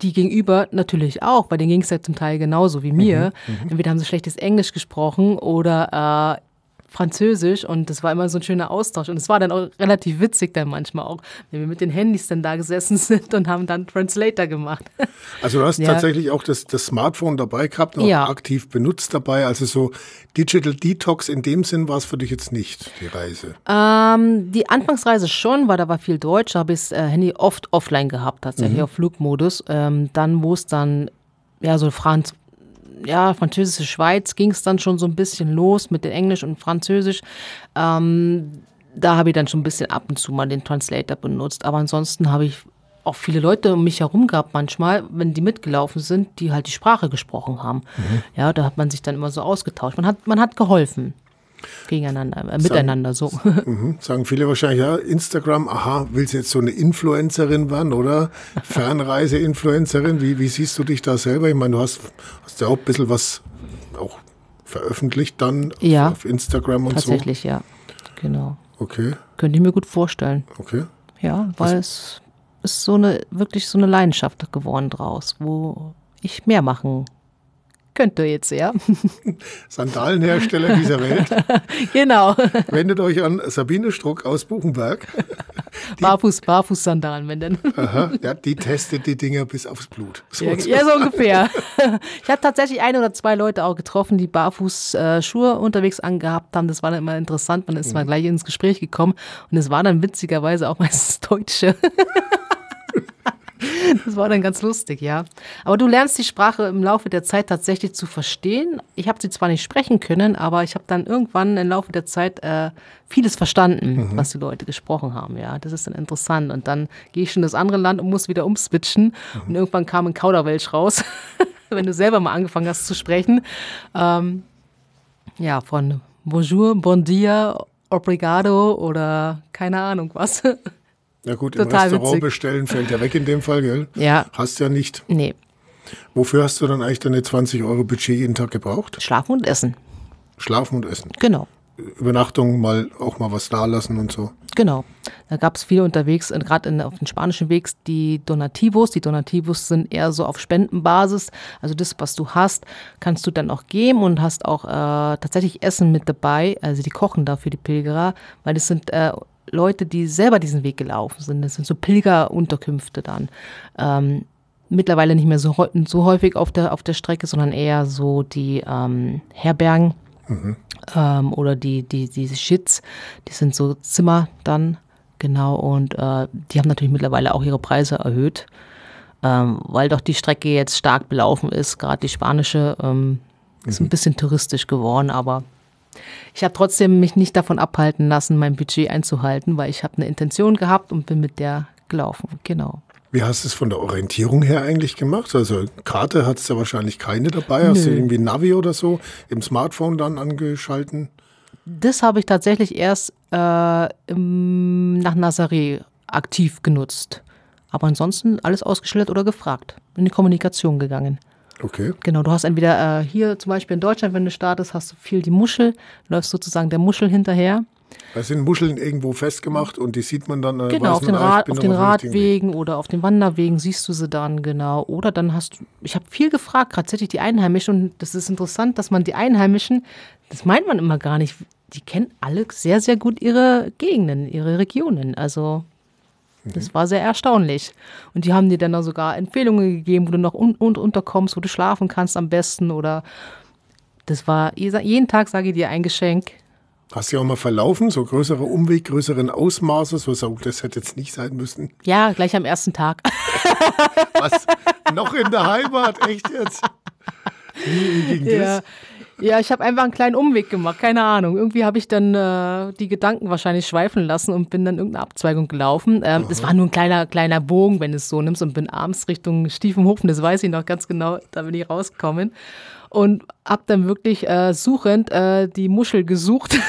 [SPEAKER 3] die gegenüber natürlich auch, weil denen ging es ja zum Teil genauso wie mir. Entweder haben sie schlechtes Englisch gesprochen oder äh, Französisch und das war immer so ein schöner Austausch und es war dann auch relativ witzig dann manchmal auch, wenn wir mit den Handys dann da gesessen [LAUGHS] sind und haben dann Translator gemacht.
[SPEAKER 2] Also du hast
[SPEAKER 3] Ja.
[SPEAKER 2] tatsächlich auch das, das Smartphone dabei gehabt und auch
[SPEAKER 3] Ja.
[SPEAKER 2] aktiv benutzt dabei. Also so Digital Detox in dem Sinn war es für dich jetzt nicht, die Reise.
[SPEAKER 3] Ähm, die Anfangsreise schon, weil da war viel Deutsch, habe ich das äh, Handy oft offline gehabt, tatsächlich auf Flugmodus. Ähm, dann, wo es dann, ja, so Franz, ja, französische Schweiz ging es dann schon so ein bisschen los mit den Englisch und Französisch. Ähm, da habe ich dann schon ein bisschen ab und zu mal den Translator benutzt. Aber ansonsten habe ich auch viele Leute um mich herum gehabt manchmal, wenn die mitgelaufen sind, die halt die Sprache gesprochen haben. Ja, da hat man sich dann immer so ausgetauscht. Man hat, man hat geholfen. Gegeneinander, äh, miteinander so. [LAUGHS]
[SPEAKER 2] Mhm. Sagen viele wahrscheinlich, ja, Instagram, aha, willst du jetzt so eine Influencerin werden, oder? Fernreise-Influencerin, wie, wie siehst du dich da selber? Ich meine, du hast, hast ja auch ein bisschen was auch veröffentlicht dann
[SPEAKER 3] Ja.
[SPEAKER 2] auf Instagram und
[SPEAKER 3] Tatsächlich, ja. Genau.
[SPEAKER 2] so. Okay,
[SPEAKER 3] Könnte ich mir gut vorstellen.
[SPEAKER 2] okay.
[SPEAKER 3] Ja, weil es ist so eine, wirklich so eine Leidenschaft geworden draus, wo ich mehr machen könnte jetzt, ja. [LAUGHS]
[SPEAKER 2] Sandalenhersteller dieser Welt, [LAUGHS]
[SPEAKER 3] genau.
[SPEAKER 2] wendet euch an Sabine Struck aus Buchenberg. [LAUGHS]
[SPEAKER 3] Barfuß, Barfuß-Sandalen, wenn denn.
[SPEAKER 2] Aha, ja, die testet die Dinger bis aufs Blut. So
[SPEAKER 3] Ja, ja, so ungefähr. Ich habe tatsächlich ein oder zwei Leute auch getroffen, die barfuß äh, unterwegs angehabt haben. Das war dann immer interessant. Man ist mal gleich ins Gespräch gekommen und es waren dann witzigerweise auch meistens Deutsche. Das war dann ganz lustig, ja. Aber du lernst die Sprache im Laufe der Zeit tatsächlich zu verstehen. Ich habe sie zwar nicht sprechen können, aber ich habe dann irgendwann im Laufe der Zeit äh, vieles verstanden, was die Leute gesprochen haben. Ja, das ist dann interessant. Und dann gehe ich schon in das andere Land und muss wieder umswitchen. Und irgendwann kam ein Kauderwelsch raus. [LAUGHS] wenn du selber mal angefangen hast zu sprechen. Ähm, ja, von Bonjour, Bon dia, Obrigado oder keine Ahnung was. [LAUGHS]
[SPEAKER 2] Ja gut, im Restaurant witzig. bestellen fällt ja weg in dem Fall, gell?
[SPEAKER 3] Ja.
[SPEAKER 2] Hast ja nicht.
[SPEAKER 3] Nee.
[SPEAKER 2] Wofür hast du dann eigentlich deine 20 Euro Budget jeden Tag gebraucht?
[SPEAKER 3] Schlafen und Essen.
[SPEAKER 2] Schlafen und Essen.
[SPEAKER 3] Genau.
[SPEAKER 2] Übernachtung mal auch mal was da lassen und so.
[SPEAKER 3] Genau. Da gab es viele unterwegs, gerade auf den spanischen Weg, die Donativos. Die Donativos sind eher so auf Spendenbasis. Also das, was du hast, kannst du dann auch geben und hast auch äh, tatsächlich Essen mit dabei. Also die kochen da für die Pilgerer, weil das sind äh, Leute, die selber diesen Weg gelaufen sind. Das sind so Pilgerunterkünfte dann. Ähm, mittlerweile nicht mehr so, so häufig auf der, auf der Strecke, sondern eher so die ähm, Herbergen Mhm. Ähm, oder die, die, diese Shits, die sind so Zimmer dann, genau, und äh, die haben natürlich mittlerweile auch ihre Preise erhöht, ähm, weil doch die Strecke jetzt stark belaufen ist, gerade die spanische ähm, ist mhm. ein bisschen touristisch geworden, aber ich habe trotzdem mich nicht davon abhalten lassen, mein Budget einzuhalten, weil ich habe eine Intention gehabt und bin mit der gelaufen, genau.
[SPEAKER 2] Wie hast du es von der Orientierung her eigentlich gemacht? Also Karte hattest du wahrscheinlich keine dabei. Hast Nö. du irgendwie Navi oder so im Smartphone dann angeschalten?
[SPEAKER 3] Das habe ich tatsächlich erst äh, im, nach Nazaré aktiv genutzt. Aber ansonsten alles ausgeschildert oder gefragt. In die Kommunikation gegangen.
[SPEAKER 2] Okay.
[SPEAKER 3] Genau, du hast entweder äh, hier zum Beispiel in Deutschland, wenn du startest, hast du viel die Muschel, läufst sozusagen der Muschel hinterher.
[SPEAKER 2] Da sind Muscheln irgendwo festgemacht und die sieht man dann.
[SPEAKER 3] Äh, genau, auf den, Rad, auf den Radwegen oder auf den Wanderwegen siehst du sie dann, genau. Oder dann hast du, ich habe viel gefragt, tatsächlich die Einheimischen und das ist interessant, dass man die Einheimischen, das meint man immer gar nicht, die kennen alle sehr, sehr gut ihre Gegenden, ihre Regionen. Also das war sehr erstaunlich. Und die haben dir dann auch sogar Empfehlungen gegeben, wo du noch un un unterkommst, wo du schlafen kannst am besten oder das war jeden Tag, sage ich dir, ein Geschenk.
[SPEAKER 2] Hast du ja auch mal verlaufen, so größere Umweg, größeren Ausmaßes, was auch das hätte jetzt nicht sein müssen.
[SPEAKER 3] Ja, gleich am ersten Tag. [LAUGHS]
[SPEAKER 2] was? Noch in der Heimat, echt jetzt?
[SPEAKER 3] Wie, wie ging ja. das? Ja, ich habe einfach einen kleinen Umweg gemacht, keine Ahnung. Irgendwie habe ich dann äh, die Gedanken wahrscheinlich schweifen lassen und bin dann irgendeine Abzweigung gelaufen. Ähm, es war nur ein kleiner, kleiner Bogen, wenn du es so nimmst, und bin abends Richtung Stiefenhofen, das weiß ich noch ganz genau, da bin ich rausgekommen und habe dann wirklich äh, suchend äh, die Muschel gesucht.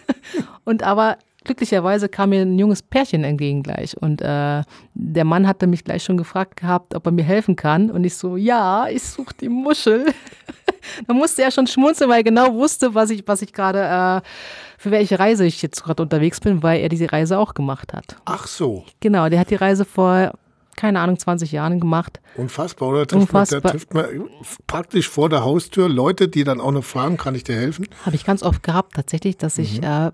[SPEAKER 3] [LAUGHS] und aber glücklicherweise kam mir ein junges Pärchen entgegen gleich. Und äh, der Mann hatte mich gleich schon gefragt gehabt, ob er mir helfen kann. Und ich so, ja, ich suche die Muschel. [LAUGHS] da musste er schon schmunzeln, weil er genau wusste, was ich, was ich gerade, äh, für welche Reise ich jetzt gerade unterwegs bin, weil er diese Reise auch gemacht hat.
[SPEAKER 2] Ach so.
[SPEAKER 3] Genau, der hat die Reise vor keine Ahnung, 20 Jahren gemacht.
[SPEAKER 2] Unfassbar, oder? Trifft Unfassbar. Man, da trifft man praktisch vor der Haustür Leute, die dann auch noch fragen, kann ich dir helfen?
[SPEAKER 3] Habe ich ganz oft gehabt, tatsächlich, dass ich mhm. äh,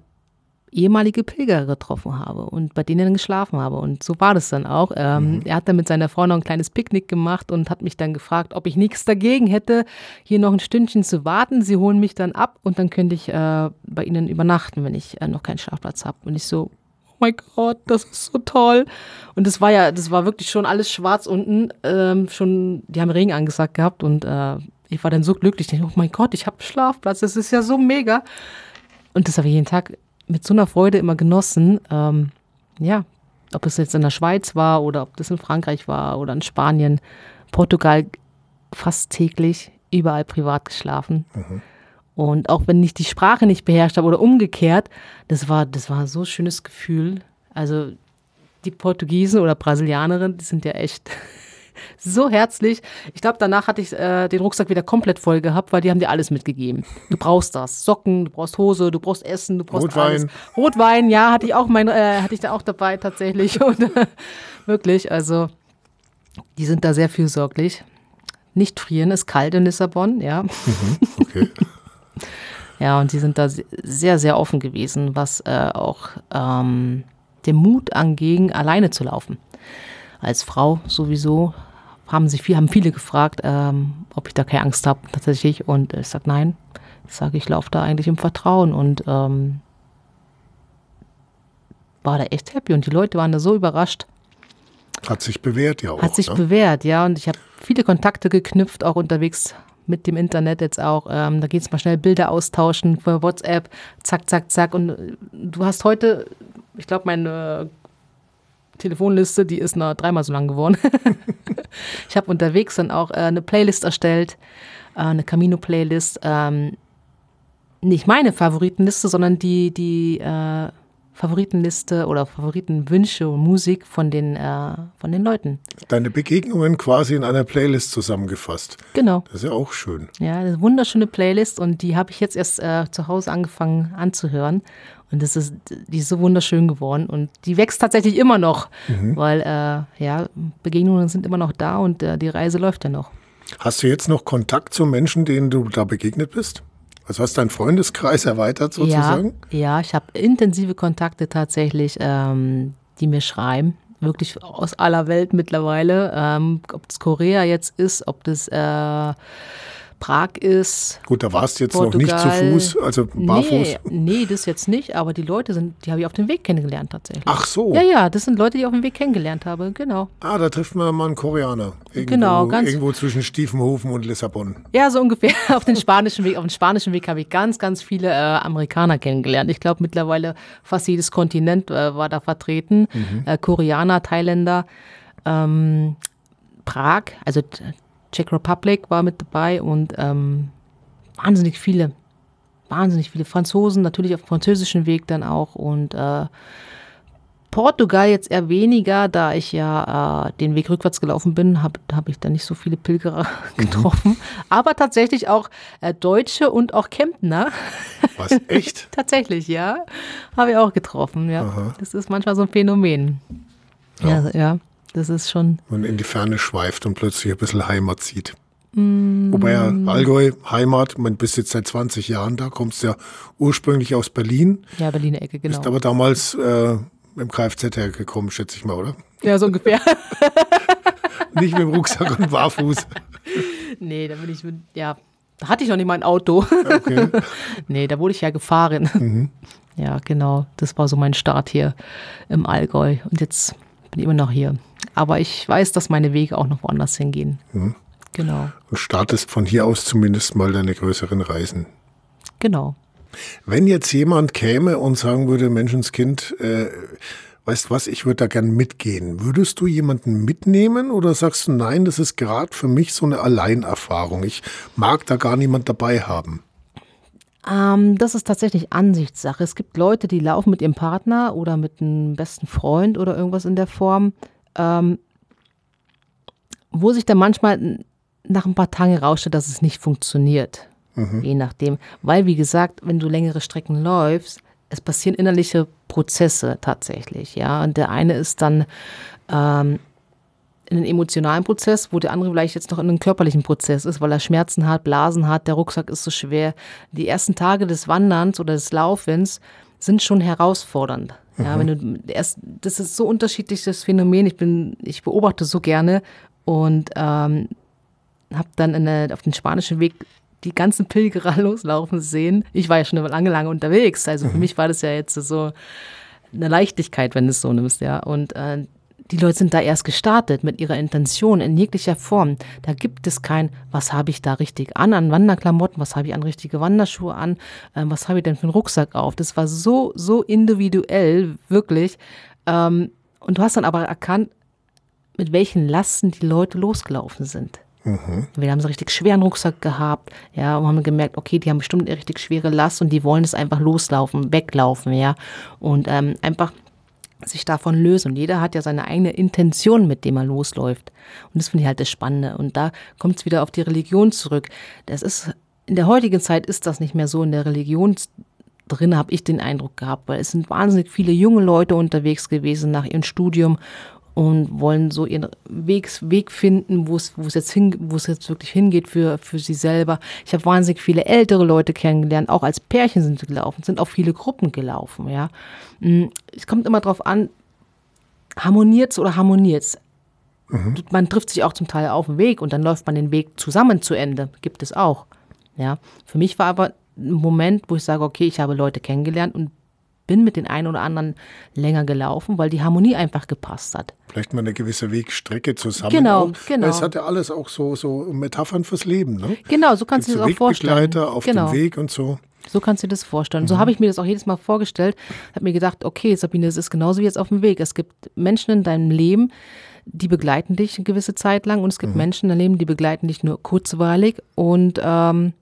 [SPEAKER 3] ehemalige Pilger getroffen habe und bei denen dann geschlafen habe. Und so war das dann auch. Ähm, mhm. Er hat dann mit seiner Frau noch ein kleines Picknick gemacht und hat mich dann gefragt, ob ich nichts dagegen hätte, hier noch ein Stündchen zu warten. Sie holen mich dann ab und dann könnte ich äh, bei ihnen übernachten, wenn ich äh, noch keinen Schlafplatz habe. Und ich so, mein Gott, das ist so toll. Und das war ja, das war wirklich schon alles schwarz unten. Ähm, schon, die haben Regen angesagt gehabt und äh, ich war dann so glücklich. Ich dachte, oh mein Gott, ich habe Schlafplatz, das ist ja so mega. Und das habe ich jeden Tag mit so einer Freude immer genossen. Ähm, ja, ob es jetzt in der Schweiz war oder ob das in Frankreich war oder in Spanien, Portugal fast täglich, überall privat geschlafen. Mhm. Und auch wenn ich die Sprache nicht beherrscht habe oder umgekehrt, das war, das war so ein schönes Gefühl. Also die Portugiesen oder Brasilianerinnen, die sind ja echt so herzlich. Ich glaube, danach hatte ich äh, den Rucksack wieder komplett voll gehabt, weil die haben dir alles mitgegeben. Du brauchst das. Socken, du brauchst Hose, du brauchst Essen, du brauchst
[SPEAKER 2] Rotwein.
[SPEAKER 3] alles. Rotwein, ja, hatte ich auch mein, äh, hatte ich da auch dabei tatsächlich. [LAUGHS] Und äh, wirklich, also die sind da sehr fürsorglich. Nicht frieren, ist kalt in Lissabon, ja. Mhm, okay. [LAUGHS] Ja, und sie sind da sehr, sehr offen gewesen, was äh, auch ähm, den Mut anging, alleine zu laufen. Als Frau sowieso haben sich viel, haben viele gefragt, ähm, ob ich da keine Angst habe tatsächlich. Und ich sage nein. Ich sage, ich laufe da eigentlich im Vertrauen und ähm, war da echt happy. Und die Leute waren da so überrascht.
[SPEAKER 2] Hat sich bewährt, ja auch.
[SPEAKER 3] Hat sich ne? bewährt, ja. Und ich habe viele Kontakte geknüpft, auch unterwegs mit dem Internet jetzt auch. Ähm, da geht es mal schnell Bilder austauschen für WhatsApp, zack, zack, zack. Und äh, du hast heute, ich glaube, mein äh, Telefonliste, die ist noch dreimal so lang geworden. [LAUGHS] ich habe unterwegs dann auch äh, eine Playlist erstellt, äh, eine Camino-Playlist. Ähm, nicht meine Favoritenliste, sondern die, die äh, Favoritenliste oder Favoritenwünsche und Musik von den, äh, von den Leuten.
[SPEAKER 2] Deine Begegnungen quasi in einer Playlist zusammengefasst.
[SPEAKER 3] Genau.
[SPEAKER 2] Das ist ja auch schön.
[SPEAKER 3] Ja, eine wunderschöne Playlist und die habe ich jetzt erst äh, zu Hause angefangen anzuhören. Und das ist, die ist so wunderschön geworden und die wächst tatsächlich immer noch, mhm. weil äh, ja, Begegnungen sind immer noch da und äh, die Reise läuft ja noch.
[SPEAKER 2] Hast du jetzt noch Kontakt zu Menschen, denen du da begegnet bist? Also hast du deinen Freundeskreis erweitert sozusagen?
[SPEAKER 3] Ja, ja ich habe intensive Kontakte tatsächlich, ähm, die mir schreiben. Wirklich aus aller Welt mittlerweile. Ähm, ob es Korea jetzt ist, ob das äh, Prag ist.
[SPEAKER 2] Gut, da warst du jetzt Portugal. noch nicht zu Fuß, also barfuß.
[SPEAKER 3] Nee, nee, das jetzt nicht, aber die Leute sind, die habe ich auf dem Weg kennengelernt tatsächlich.
[SPEAKER 2] Ach so.
[SPEAKER 3] Ja, ja, das sind Leute, die ich auf dem Weg kennengelernt habe, genau.
[SPEAKER 2] Ah, da trifft man mal einen Koreaner. Irgendwo,
[SPEAKER 3] genau, ganz.
[SPEAKER 2] Irgendwo zwischen Stiefenhofen und Lissabon.
[SPEAKER 3] Ja, so ungefähr. [LAUGHS] Auf dem spanischen Weg, auf dem spanischen Weg habe ich ganz, ganz viele äh, Amerikaner kennengelernt. Ich glaube mittlerweile fast jedes Kontinent äh, war da vertreten. Mhm. Äh, Koreaner, Thailänder, ähm, Prag, also Czech Republic war mit dabei und ähm, wahnsinnig viele, wahnsinnig viele Franzosen, natürlich auf dem französischen Weg dann auch und äh, Portugal jetzt eher weniger, da ich ja äh, den Weg rückwärts gelaufen bin, habe hab ich da nicht so viele Pilgerer getroffen. Mhm. Aber tatsächlich auch äh, Deutsche und auch Kemptner.
[SPEAKER 2] Was, echt? [LAUGHS]
[SPEAKER 3] tatsächlich, ja. Habe ich auch getroffen, ja. Aha. Das ist manchmal so ein Phänomen. Ja, ja. ja. Das ist schon.
[SPEAKER 2] Und in die Ferne schweift und plötzlich ein bisschen Heimat sieht. Mm. Wobei ja Allgäu, Heimat, man bist jetzt seit 20 Jahren da, kommst ja ursprünglich aus Berlin.
[SPEAKER 3] Ja, Berliner Ecke, genau.
[SPEAKER 2] Bist aber damals äh, im Kfz hergekommen, schätze ich mal, oder?
[SPEAKER 3] Ja, so ungefähr. [LAUGHS]
[SPEAKER 2] nicht mit dem Rucksack und barfuß.
[SPEAKER 3] Nee, da bin ich mit, ja, da hatte ich noch nicht mal ein Auto. Okay. [LAUGHS] nee, da wurde ich ja gefahren. Mhm. Ja, genau. Das war so mein Start hier im Allgäu. Und jetzt bin ich immer noch hier. Aber ich weiß, dass meine Wege auch noch woanders hingehen. Mhm. Genau.
[SPEAKER 2] Und startest von hier aus zumindest mal deine größeren Reisen.
[SPEAKER 3] Genau.
[SPEAKER 2] Wenn jetzt jemand käme und sagen würde, Menschenskind, äh, weißt was, ich würde da gern mitgehen, würdest du jemanden mitnehmen oder sagst du, nein, das ist gerade für mich so eine Alleinerfahrung. Ich mag da gar niemand dabei haben.
[SPEAKER 3] Ähm, das ist tatsächlich Ansichtssache. Es gibt Leute, die laufen mit ihrem Partner oder mit einem besten Freund oder irgendwas in der Form, ähm, wo sich dann manchmal nach ein paar Tagen herausstellt, dass es nicht funktioniert. Mhm. Je nachdem. Weil, wie gesagt, wenn du längere Strecken läufst, es passieren innerliche Prozesse tatsächlich. Ja, und der eine ist dann ähm, in einen emotionalen Prozess, wo der andere vielleicht jetzt noch in einen körperlichen Prozess ist, weil er Schmerzen hat, Blasen hat, der Rucksack ist so schwer. Die ersten Tage des Wanderns oder des Laufens sind schon herausfordernd. Ja, mhm. wenn du erst, das ist so unterschiedliches Phänomen. Ich bin, ich beobachte so gerne und ähm, habe dann eine, auf den spanischen Weg die ganzen Pilgerer [LAUGHS] loslaufen sehen. Ich war ja schon lange, lange unterwegs. Also für mhm. mich war das ja jetzt so eine Leichtigkeit, wenn du es so nimmst, ja. Und äh, die Leute sind da erst gestartet mit ihrer Intention in jeglicher Form. Da gibt es kein, was habe ich da richtig an, an Wanderklamotten, was habe ich an richtige Wanderschuhe an, äh, was habe ich denn für einen Rucksack auf. Das war so, so individuell, wirklich. Ähm, und du hast dann aber erkannt, mit welchen Lasten die Leute losgelaufen sind. Mhm. Wir haben so richtig schweren Rucksack gehabt, ja, und haben gemerkt, okay, die haben bestimmt eine richtig schwere Last und die wollen es einfach loslaufen, weglaufen, ja. Und ähm, einfach sich davon lösen. Und jeder hat ja seine eigene Intention, mit dem er losläuft. Und das finde ich halt das Spannende. Und da kommt es wieder auf die Religion zurück. Das ist, in der heutigen Zeit ist das nicht mehr so. In der Religion drin habe ich den Eindruck gehabt, weil es sind wahnsinnig viele junge Leute unterwegs gewesen nach ihrem Studium und wollen so ihren Weg, Weg finden, wo es, wo es jetzt hin, wo es jetzt wirklich hingeht für, für sie selber. Ich habe wahnsinnig viele ältere Leute kennengelernt, auch als Pärchen sind sie gelaufen, sind auch viele Gruppen gelaufen, ja. Mm, es kommt immer darauf an, harmoniert's oder harmoniert's? Mhm. Man trifft sich auch zum Teil auf dem Weg und dann läuft man den Weg zusammen zu Ende. Gibt es auch. Ja. Für mich war aber ein Moment, wo ich sage, okay, ich habe Leute kennengelernt und bin mit den einen oder anderen länger gelaufen, weil die Harmonie einfach gepasst hat.
[SPEAKER 2] Vielleicht mal eine gewisse Wegstrecke zusammen.
[SPEAKER 3] Genau, auch. genau.
[SPEAKER 2] Es hat ja alles auch so, so Metaphern fürs Leben. Ne?
[SPEAKER 3] Genau, so kannst du es
[SPEAKER 2] auch vorstellen. Wegbegleiter auf
[SPEAKER 3] genau.
[SPEAKER 2] dem Weg und so.
[SPEAKER 3] So kannst du dir das vorstellen. Mhm. So habe ich mir das auch jedes Mal vorgestellt. Habe mir gedacht, okay, Sabine, es ist genauso wie jetzt auf dem Weg. Es gibt Menschen in deinem Leben, die begleiten dich eine gewisse Zeit lang und es gibt mhm. Menschen in deinem Leben, die begleiten dich nur kurzweilig und ähm,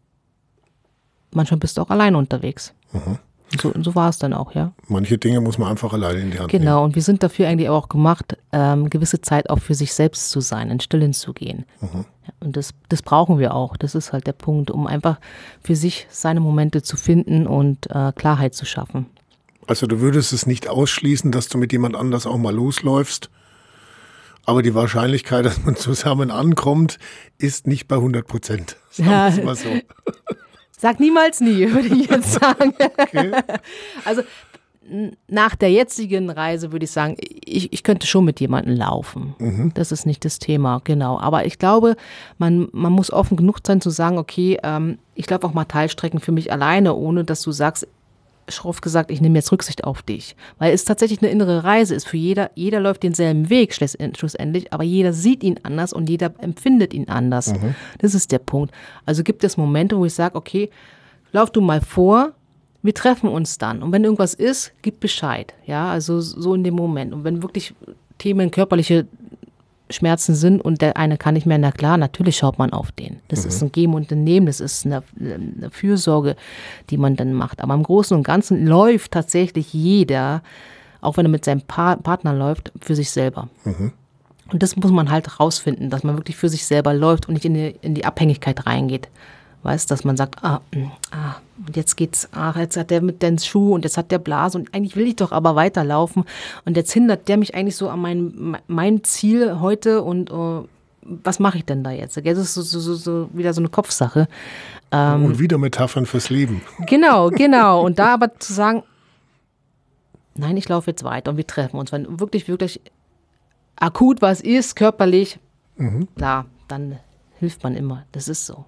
[SPEAKER 3] manchmal bist du auch allein unterwegs. Mhm. So, so war es dann auch, ja.
[SPEAKER 2] Manche Dinge muss man einfach alleine in die Hand
[SPEAKER 3] genau,
[SPEAKER 2] nehmen.
[SPEAKER 3] Genau, und wir sind dafür eigentlich auch gemacht, ähm, gewisse Zeit auch für sich selbst zu sein, in Stillen zu gehen. Mhm. Und das, das brauchen wir auch. Das ist halt der Punkt, um einfach für sich seine Momente zu finden und äh, Klarheit zu schaffen.
[SPEAKER 2] Also du würdest es nicht ausschließen, dass du mit jemand anders auch mal losläufst, aber die Wahrscheinlichkeit, [LAUGHS] dass man zusammen ankommt, ist nicht bei 100 Prozent. Sagen wir es mal so. [LAUGHS]
[SPEAKER 3] Sag niemals nie, [LAUGHS] würde ich jetzt sagen. Okay. Also nach der jetzigen Reise würde ich sagen, ich, ich könnte schon mit jemandem laufen. Mhm. Das ist nicht das Thema, genau. Aber ich glaube, man, man muss offen genug sein zu sagen, okay, ähm, ich laufe auch mal Teilstrecken für mich alleine, ohne dass du sagst, schroff gesagt, ich nehme jetzt Rücksicht auf dich. Weil es tatsächlich eine innere Reise ist. Für jeder, jeder läuft denselben Weg schlussendlich, aber jeder sieht ihn anders und jeder empfindet ihn anders. Mhm. Das ist der Punkt. Also gibt es Momente, wo ich sage, okay, lauf du mal vor, wir treffen uns dann. Und wenn irgendwas ist, gib Bescheid. Ja, also so in dem Moment. Und wenn wirklich Themen körperliche Schmerzen sind und der eine kann nicht mehr, na klar, natürlich schaut man auf den. Das mhm. ist ein Geben und ein Nehmen, das ist eine, eine, Fürsorge, die man dann macht. Aber im Großen und Ganzen läuft tatsächlich jeder, auch wenn er mit seinem pa Partner läuft, für sich selber. Mhm. Und das muss man halt rausfinden, dass man wirklich für sich selber läuft und nicht in die, in die Abhängigkeit reingeht. Weißt, dass man sagt, ah, mm, ah, und jetzt geht's, ach, jetzt hat der mit den Schuh und jetzt hat der Blase und eigentlich will ich doch aber weiterlaufen und jetzt hindert der mich eigentlich so an mein, mein Ziel heute und uh, was mache ich denn da jetzt? Das ist so, so, so, so wieder so eine Kopfsache.
[SPEAKER 2] Ähm, und wieder Metaphern fürs Leben.
[SPEAKER 3] Genau, genau. Und da aber zu sagen, nein, ich laufe jetzt weiter und wir treffen uns. Wenn wirklich, wirklich akut was ist, körperlich, mhm. klar, dann hilft man immer. Das ist so.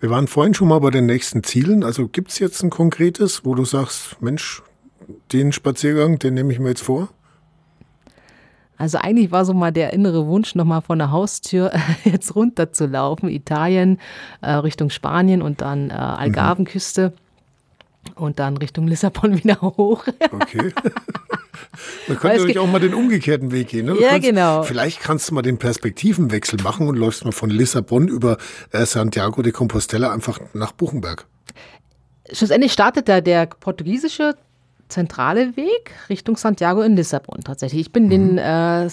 [SPEAKER 2] Wir waren vorhin schon mal bei den nächsten Zielen. Also gibt es jetzt ein konkretes, wo du sagst, Mensch, den Spaziergang, den nehme ich mir jetzt vor?
[SPEAKER 3] Also eigentlich war so mal der innere Wunsch, nochmal von der Haustür [LAUGHS] jetzt runter zu laufen, Italien, äh, Richtung Spanien und dann äh, Algarvenküste. Mhm und dann Richtung Lissabon [LAUGHS] wieder hoch.
[SPEAKER 2] Okay. Man könnte natürlich auch mal den umgekehrten Weg gehen. Ne?
[SPEAKER 3] Ja,
[SPEAKER 2] kannst,
[SPEAKER 3] genau.
[SPEAKER 2] Vielleicht kannst du mal den Perspektivenwechsel machen und läufst mal von Lissabon über äh, Santiago de Compostela einfach nach Buchenberg.
[SPEAKER 3] Schlussendlich startet da der portugiesische zentrale Weg Richtung Santiago in Lissabon tatsächlich. Ich bin mhm. den äh,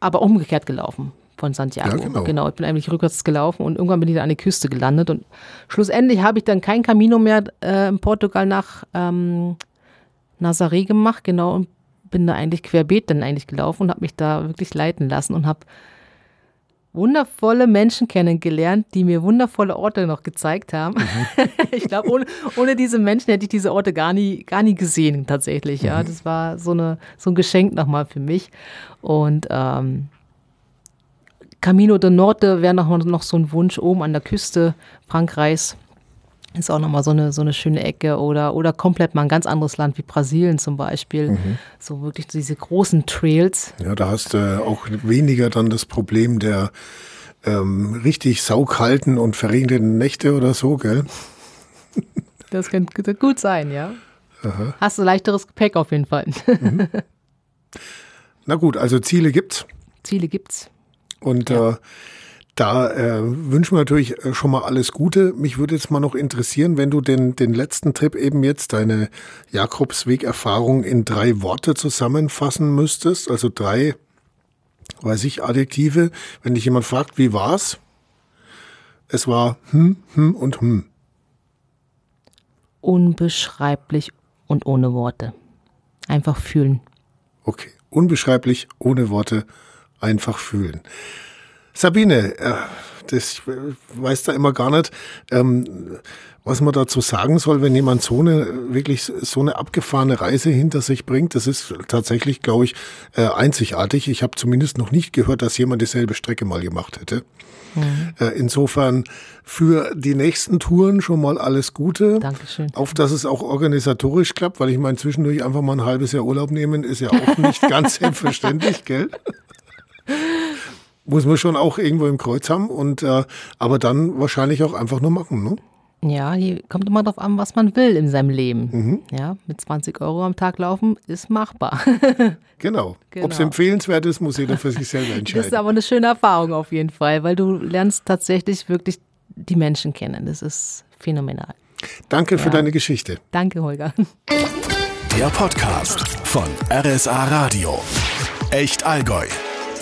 [SPEAKER 3] aber umgekehrt gelaufen von Santiago. Ja, genau. genau. Ich bin eigentlich rückwärts gelaufen und irgendwann bin ich an der Küste gelandet. Und schlussendlich habe ich dann kein Camino mehr äh, in Portugal nach ähm, Nazaré gemacht, genau, und bin da eigentlich querbeet dann eigentlich gelaufen und habe mich da wirklich leiten lassen und habe wundervolle Menschen kennengelernt, die mir wundervolle Orte noch gezeigt haben. Mhm. [LAUGHS] ich glaube, ohne, ohne, diese Menschen hätte ich diese Orte gar nie, gar nie gesehen, tatsächlich. Ja, mhm. das war so, eine, so ein Geschenk nochmal für mich. Und ähm, Camino de Norte wäre noch, noch so ein Wunsch oben an der Küste Frankreichs. Ist auch nochmal so eine, so eine schöne Ecke oder, oder komplett mal ein ganz anderes Land wie Brasilien zum Beispiel. Mhm. So wirklich diese großen Trails.
[SPEAKER 2] Ja, da hast du äh, auch weniger dann das Problem der ähm, richtig saugkalten und verregneten Nächte oder so, gell? [LAUGHS]
[SPEAKER 3] Das könnte gut sein, ja. Aha. Hast du leichteres Gepäck auf jeden Fall. Mhm. [LAUGHS]
[SPEAKER 2] Na gut, also Ziele gibt's.
[SPEAKER 3] Ziele gibt's.
[SPEAKER 2] Und ja. äh, da äh, wünschen wir natürlich äh, schon mal alles Gute. Mich würde jetzt mal noch interessieren, wenn du den, den letzten Trip eben jetzt, deine Jakobsweg-Erfahrung in drei Worte zusammenfassen müsstest, also drei, weiß ich, Adjektive. Wenn dich jemand fragt, wie war's? Es war hm, hm und hm.
[SPEAKER 3] Unbeschreiblich und ohne Worte. Einfach fühlen.
[SPEAKER 2] Okay, unbeschreiblich, ohne Worte einfach fühlen. Sabine, äh, das weiß da immer gar nicht, ähm, was man dazu sagen soll, wenn jemand so eine wirklich so eine abgefahrene Reise hinter sich bringt. Das ist tatsächlich, glaube ich, äh, einzigartig. Ich habe zumindest noch nicht gehört, dass jemand dieselbe Strecke mal gemacht hätte. Mhm. Äh, insofern für die nächsten Touren schon mal alles Gute.
[SPEAKER 3] Dankeschön.
[SPEAKER 2] Auf dass es auch organisatorisch klappt, weil ich meine, zwischendurch einfach mal ein halbes Jahr Urlaub nehmen, ist ja auch nicht [LAUGHS] ganz selbstverständlich, gell? Muss man schon auch irgendwo im Kreuz haben und äh, aber dann wahrscheinlich auch einfach nur machen, ne?
[SPEAKER 3] Ja, hier kommt immer darauf an, was man will in seinem Leben. Mhm. Ja, mit 20 Euro am Tag laufen ist machbar. [LAUGHS]
[SPEAKER 2] genau. genau. Ob es empfehlenswert ist, muss jeder für sich selber entscheiden.
[SPEAKER 3] Das ist aber eine schöne Erfahrung auf jeden Fall, weil du lernst tatsächlich wirklich die Menschen kennen. Das ist phänomenal.
[SPEAKER 2] Danke ja. für deine Geschichte.
[SPEAKER 3] Danke, Holger.
[SPEAKER 1] Der Podcast von RSA Radio. Echt Allgäu.